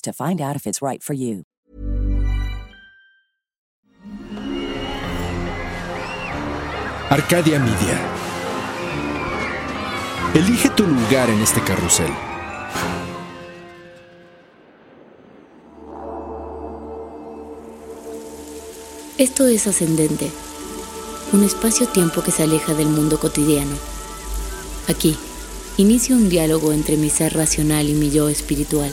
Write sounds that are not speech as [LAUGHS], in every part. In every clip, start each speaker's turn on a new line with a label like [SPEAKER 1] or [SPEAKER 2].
[SPEAKER 1] to find out if it's right for you.
[SPEAKER 2] Arcadia Media. Elige tu lugar en este carrusel.
[SPEAKER 3] Esto es Ascendente, un espacio-tiempo que se aleja del mundo cotidiano. Aquí, inicio un diálogo entre mi ser racional y mi yo espiritual.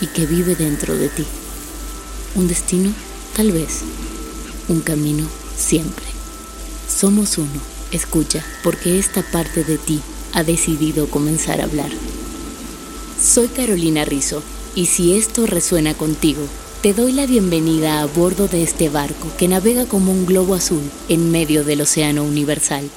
[SPEAKER 3] y que vive dentro de ti. Un destino, tal vez. Un camino, siempre. Somos uno. Escucha, porque esta parte de ti ha decidido comenzar a hablar. Soy Carolina Rizzo, y si esto resuena contigo, te doy la bienvenida a bordo de este barco que navega como un globo azul en medio del océano universal.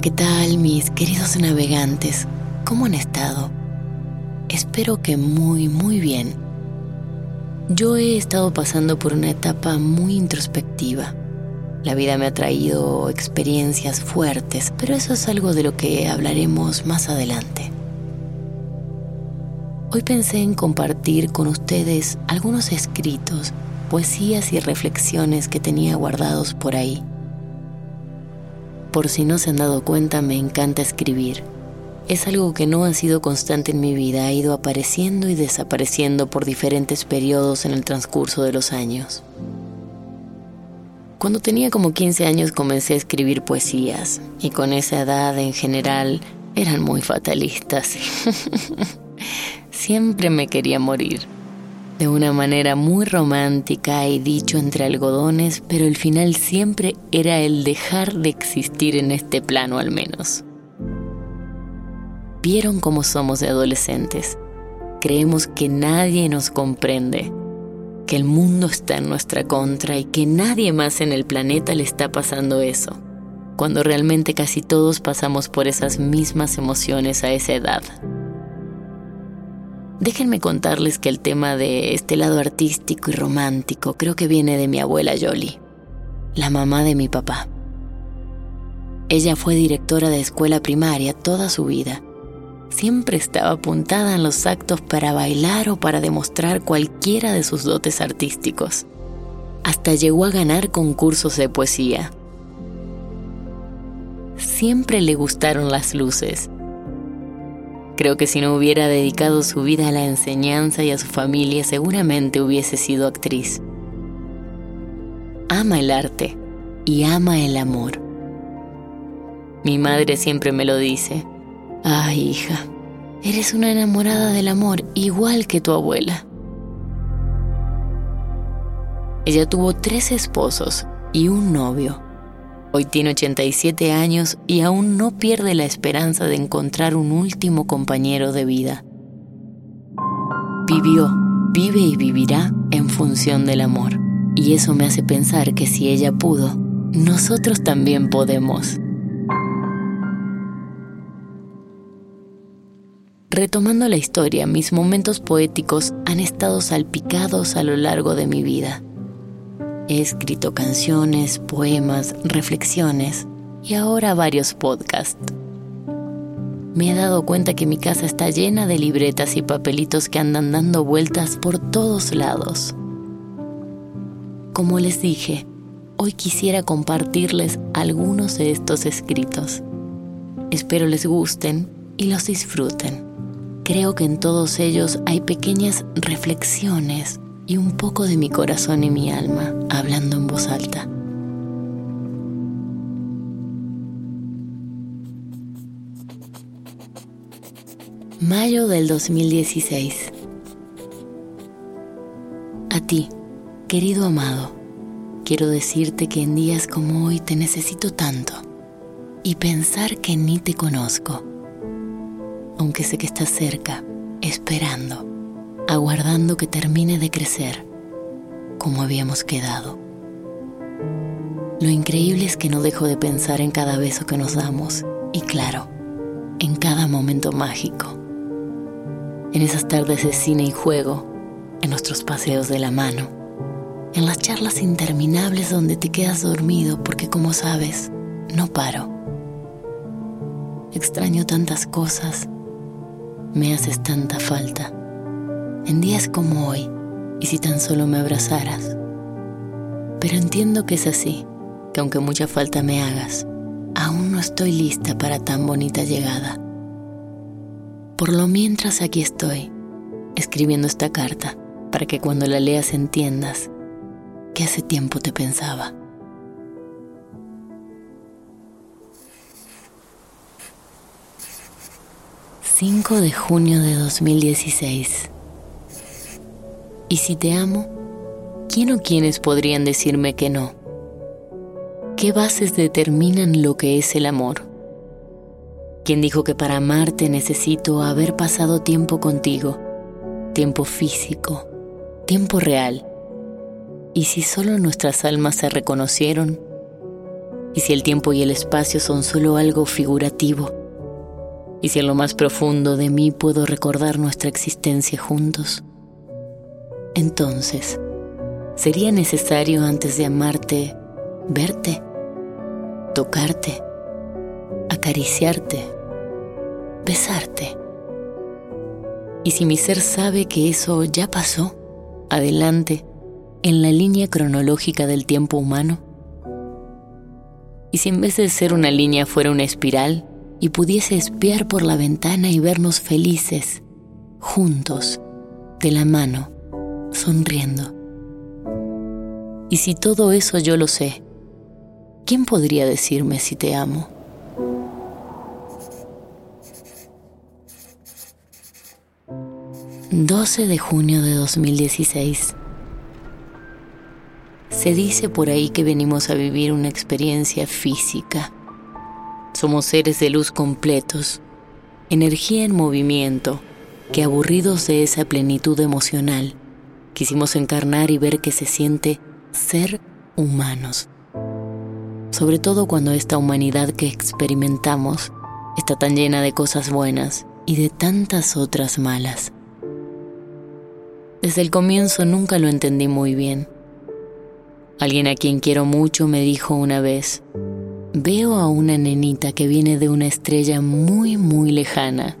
[SPEAKER 3] ¿Qué tal mis queridos navegantes? ¿Cómo han estado? Espero que muy, muy bien. Yo he estado pasando por una etapa muy introspectiva. La vida me ha traído experiencias fuertes, pero eso es algo de lo que hablaremos más adelante. Hoy pensé en compartir con ustedes algunos escritos, poesías y reflexiones que tenía guardados por ahí por si no se han dado cuenta, me encanta escribir. Es algo que no ha sido constante en mi vida, ha ido apareciendo y desapareciendo por diferentes periodos en el transcurso de los años. Cuando tenía como 15 años comencé a escribir poesías y con esa edad en general eran muy fatalistas. [LAUGHS] Siempre me quería morir de una manera muy romántica y dicho entre algodones, pero el final siempre era el dejar de existir en este plano al menos. Vieron cómo somos de adolescentes. Creemos que nadie nos comprende, que el mundo está en nuestra contra y que nadie más en el planeta le está pasando eso, cuando realmente casi todos pasamos por esas mismas emociones a esa edad. Déjenme contarles que el tema de este lado artístico y romántico creo que viene de mi abuela Yoli, la mamá de mi papá. Ella fue directora de escuela primaria toda su vida. Siempre estaba apuntada en los actos para bailar o para demostrar cualquiera de sus dotes artísticos. Hasta llegó a ganar concursos de poesía. Siempre le gustaron las luces Creo que si no hubiera dedicado su vida a la enseñanza y a su familia, seguramente hubiese sido actriz. Ama el arte y ama el amor. Mi madre siempre me lo dice. Ay, hija, eres una enamorada del amor igual que tu abuela. Ella tuvo tres esposos y un novio Hoy tiene 87 años y aún no pierde la esperanza de encontrar un último compañero de vida. Vivió, vive y vivirá en función del amor. Y eso me hace pensar que si ella pudo, nosotros también podemos. Retomando la historia, mis momentos poéticos han estado salpicados a lo largo de mi vida. He escrito canciones, poemas, reflexiones y ahora varios podcasts. Me he dado cuenta que mi casa está llena de libretas y papelitos que andan dando vueltas por todos lados. Como les dije, hoy quisiera compartirles algunos de estos escritos. Espero les gusten y los disfruten. Creo que en todos ellos hay pequeñas reflexiones y un poco de mi corazón y mi alma hablando en voz alta. Mayo del 2016. A ti, querido amado, quiero decirte que en días como hoy te necesito tanto y pensar que ni te conozco, aunque sé que estás cerca, esperando, aguardando que termine de crecer, como habíamos quedado. Lo increíble es que no dejo de pensar en cada beso que nos damos y claro, en cada momento mágico en esas tardes de cine y juego, en nuestros paseos de la mano, en las charlas interminables donde te quedas dormido porque como sabes, no paro. Extraño tantas cosas, me haces tanta falta, en días como hoy, y si tan solo me abrazaras. Pero entiendo que es así, que aunque mucha falta me hagas, aún no estoy lista para tan bonita llegada. Por lo mientras aquí estoy, escribiendo esta carta, para que cuando la leas entiendas que hace tiempo te pensaba. ...5 de junio de 2016... Y si te amo, ¿quién o quiénes podrían decirme que no? ¿Qué bases determinan lo que es el amor? quien dijo que para amarte necesito haber pasado tiempo contigo, tiempo físico, tiempo real. ¿Y si solo nuestras almas se reconocieron? ¿Y si el tiempo y el espacio son solo algo figurativo? ¿Y si en lo más profundo de mí puedo recordar nuestra existencia juntos? Entonces, ¿sería necesario antes de amarte verte, tocarte, acariciarte? besarte. Y si mi ser sabe que eso ya pasó, adelante, en la línea cronológica del tiempo humano. Y si en vez de ser una línea fuera una espiral y pudiese espiar por la ventana y vernos felices, juntos, de la mano, sonriendo. Y si todo eso yo lo sé, ¿quién podría decirme si te amo? 12 de junio de 2016. Se dice por ahí que venimos a vivir una experiencia física. Somos seres de luz completos, energía en movimiento, que aburridos de esa plenitud emocional, quisimos encarnar y ver que se siente ser humanos. Sobre todo cuando esta humanidad que experimentamos está tan llena de cosas buenas y de tantas otras malas. Desde el comienzo nunca lo entendí muy bien. Alguien a quien quiero mucho me dijo una vez, veo a una nenita que viene de una estrella muy, muy lejana,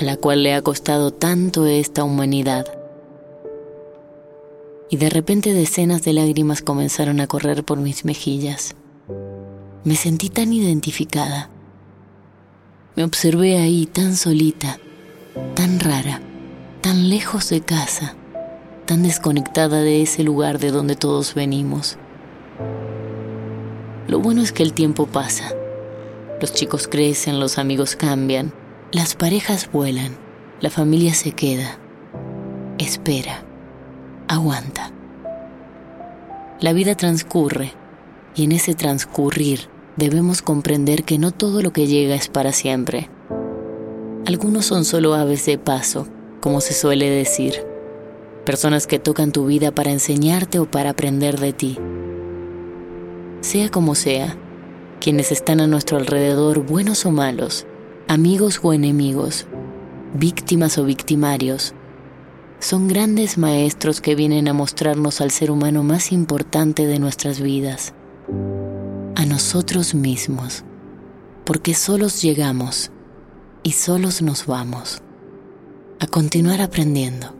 [SPEAKER 3] a la cual le ha costado tanto esta humanidad. Y de repente decenas de lágrimas comenzaron a correr por mis mejillas. Me sentí tan identificada. Me observé ahí tan solita, tan rara tan lejos de casa, tan desconectada de ese lugar de donde todos venimos. Lo bueno es que el tiempo pasa. Los chicos crecen, los amigos cambian, las parejas vuelan, la familia se queda, espera, aguanta. La vida transcurre y en ese transcurrir debemos comprender que no todo lo que llega es para siempre. Algunos son solo aves de paso como se suele decir, personas que tocan tu vida para enseñarte o para aprender de ti. Sea como sea, quienes están a nuestro alrededor, buenos o malos, amigos o enemigos, víctimas o victimarios, son grandes maestros que vienen a mostrarnos al ser humano más importante de nuestras vidas, a nosotros mismos, porque solos llegamos y solos nos vamos, a continuar aprendiendo.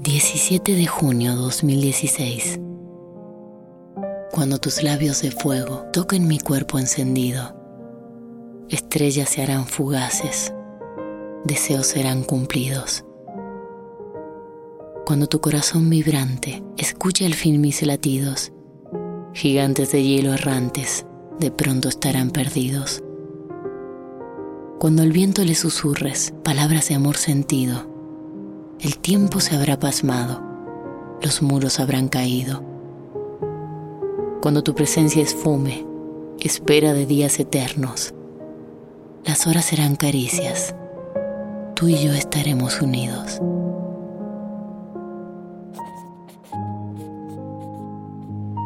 [SPEAKER 3] 17 de junio 2016 Cuando tus labios de fuego toquen mi cuerpo encendido, estrellas se harán fugaces, deseos serán cumplidos. Cuando tu corazón vibrante escuche al fin mis latidos, gigantes de hielo errantes de pronto estarán perdidos. Cuando al viento le susurres palabras de amor sentido, el tiempo se habrá pasmado, los muros habrán caído. Cuando tu presencia esfume, espera de días eternos, las horas serán caricias, tú y yo estaremos unidos.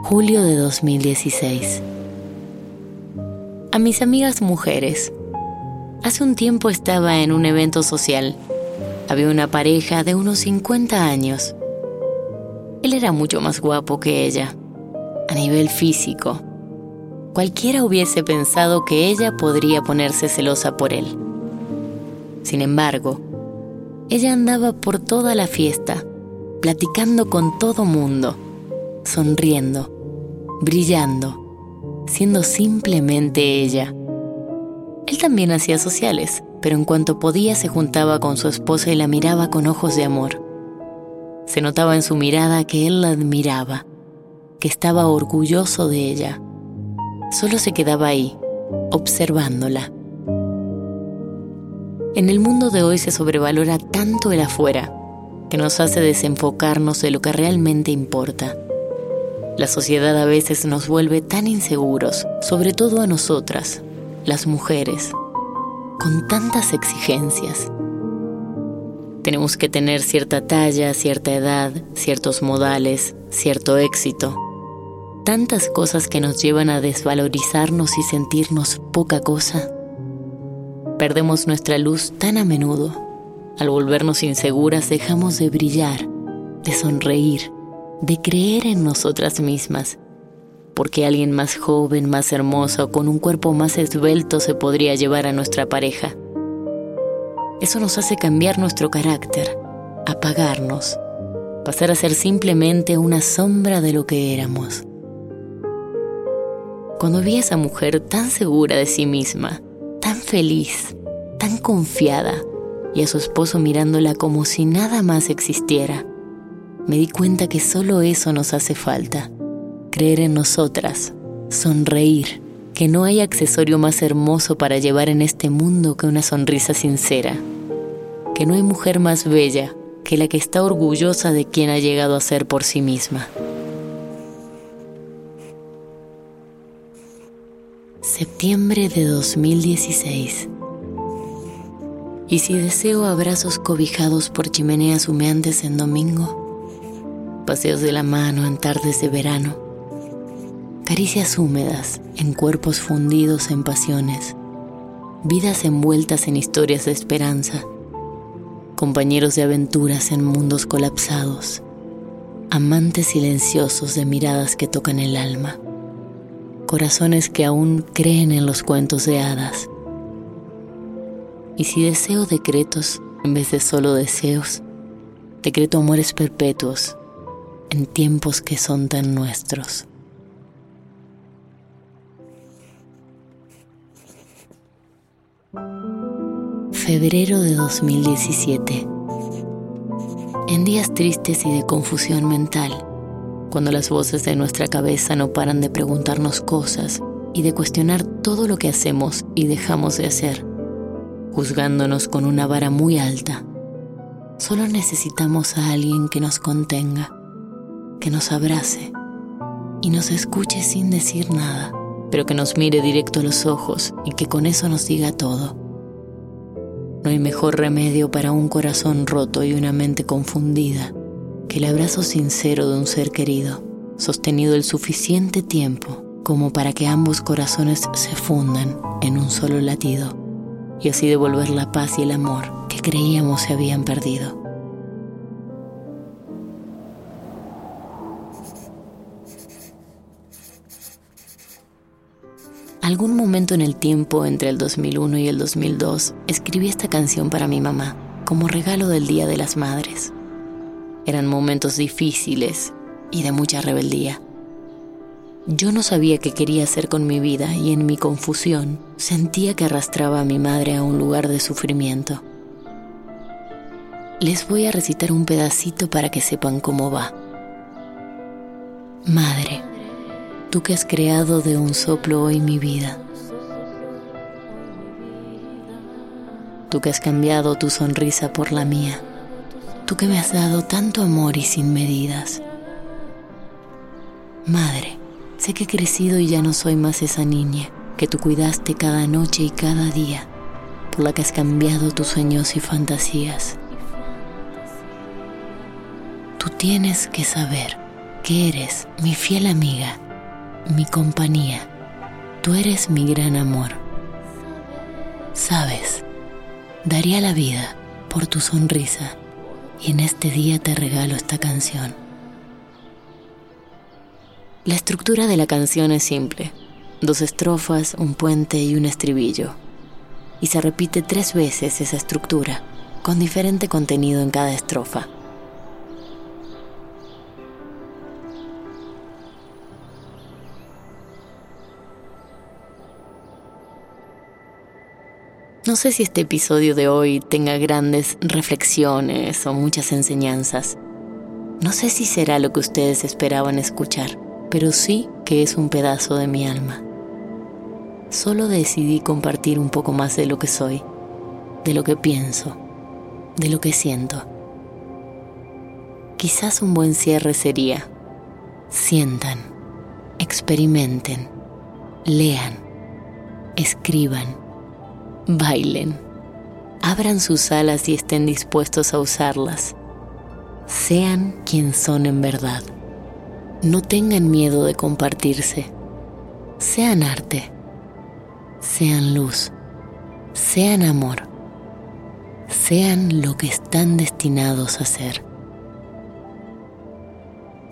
[SPEAKER 3] Julio de 2016 A mis amigas mujeres, hace un tiempo estaba en un evento social había una pareja de unos 50 años. Él era mucho más guapo que ella, a nivel físico. Cualquiera hubiese pensado que ella podría ponerse celosa por él. Sin embargo, ella andaba por toda la fiesta, platicando con todo mundo, sonriendo, brillando, siendo simplemente ella. Él también hacía sociales, pero en cuanto podía se juntaba con su esposa y la miraba con ojos de amor. Se notaba en su mirada que él la admiraba, que estaba orgulloso de ella. Solo se quedaba ahí, observándola. En el mundo de hoy se sobrevalora tanto el afuera que nos hace desenfocarnos de lo que realmente importa. La sociedad a veces nos vuelve tan inseguros, sobre todo a nosotras, las mujeres, con tantas exigencias. Tenemos que tener cierta talla, cierta edad, ciertos modales, cierto éxito. Tantas cosas que nos llevan a desvalorizarnos y sentirnos poca cosa. Perdemos nuestra luz tan a menudo. Al volvernos inseguras dejamos de brillar, de sonreír, de creer en nosotras mismas porque alguien más joven, más hermoso con un cuerpo más esbelto se podría llevar a nuestra pareja. Eso nos hace cambiar nuestro carácter, apagarnos, pasar a ser simplemente una sombra de lo que éramos. Cuando vi a esa mujer tan segura de sí misma, tan feliz, tan confiada, y a su esposo mirándola como si nada más existiera, me di cuenta que solo eso nos hace falta creer en nosotras, sonreír, que no hay accesorio más hermoso para llevar en este mundo que una sonrisa sincera, que no hay mujer más bella que la que está orgullosa de quien ha llegado a ser por sí misma. Septiembre de 2016. ¿Y si deseo abrazos cobijados por chimeneas humeantes en domingo? Paseos de la mano en tardes de verano caricias húmedas en cuerpos fundidos en pasiones, vidas envueltas en historias de esperanza, compañeros de aventuras en mundos colapsados, amantes silenciosos de miradas que tocan el alma, corazones que aún creen en los cuentos de hadas. Y si deseo decretos en vez de solo deseos, decreto amores perpetuos en tiempos que son tan nuestros. Febrero de 2017. En días tristes y de confusión mental, cuando las voces de nuestra cabeza no paran de preguntarnos cosas y de cuestionar todo lo que hacemos y dejamos de hacer, juzgándonos con una vara muy alta, solo necesitamos a alguien que nos contenga, que nos abrace y nos escuche sin decir nada, pero que nos mire directo a los ojos y que con eso nos diga todo. No hay mejor remedio para un corazón roto y una mente confundida que el abrazo sincero de un ser querido, sostenido el suficiente tiempo como para que ambos corazones se fundan en un solo latido y así devolver la paz y el amor que creíamos se habían perdido. Algún momento en el tiempo entre el 2001 y el 2002 escribí esta canción para mi mamá como regalo del Día de las Madres. Eran momentos difíciles y de mucha rebeldía. Yo no sabía qué quería hacer con mi vida y en mi confusión sentía que arrastraba a mi madre a un lugar de sufrimiento. Les voy a recitar un pedacito para que sepan cómo va. Madre, tú que has creado de un soplo hoy mi vida. Tú que has cambiado tu sonrisa por la mía. Tú que me has dado tanto amor y sin medidas. Madre, Sé que he crecido y ya no soy más esa niña que tú cuidaste cada noche y cada día, por la que has cambiado tus sueños y fantasías. Tú tienes que saber que eres mi fiel amiga, mi compañía. Tú eres mi gran amor. Sabes, daría la vida por tu sonrisa y en este día te regalo esta canción. La estructura de la canción es simple. Dos estrofas, un puente y un estribillo. Y se repite tres veces esa estructura, con diferente contenido en cada estrofa. No sé si este episodio de hoy tenga grandes reflexiones o muchas enseñanzas. No sé si será lo que ustedes esperaban escuchar pero sí que es un pedazo de mi alma. Solo decidí compartir un poco más de lo que soy, de lo que pienso, de lo que siento. Quizás un buen cierre sería, sientan, experimenten, lean, escriban, bailen, abran sus alas y estén dispuestos a usarlas. Sean quien son en verdad. No tengan miedo de compartirse. Sean arte, sean luz, sean amor, sean lo que están destinados a ser.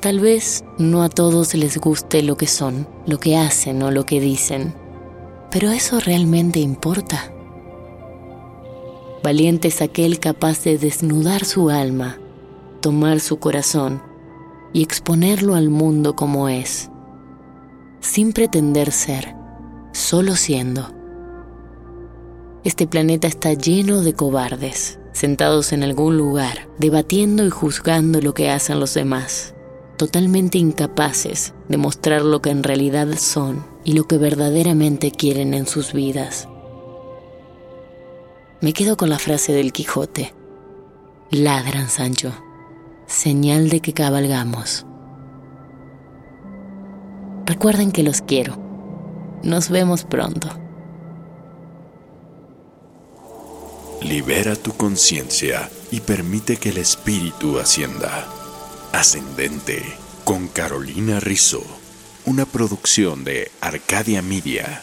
[SPEAKER 3] Tal vez no a todos les guste lo que son, lo que hacen o lo que dicen, pero eso realmente importa. Valiente es aquel capaz de desnudar su alma, tomar su corazón y exponerlo al mundo como es, sin pretender ser, solo siendo. Este planeta está lleno de cobardes, sentados en algún lugar, debatiendo y juzgando lo que hacen los demás, totalmente incapaces de mostrar lo que en realidad son y lo que verdaderamente quieren en sus vidas. Me quedo con la frase del Quijote. Ladran, Sancho señal de que cabalgamos. Recuerden que los quiero. Nos vemos pronto.
[SPEAKER 2] Libera tu conciencia y permite que el espíritu ascienda. Ascendente con Carolina Rizzo, una producción de Arcadia Media.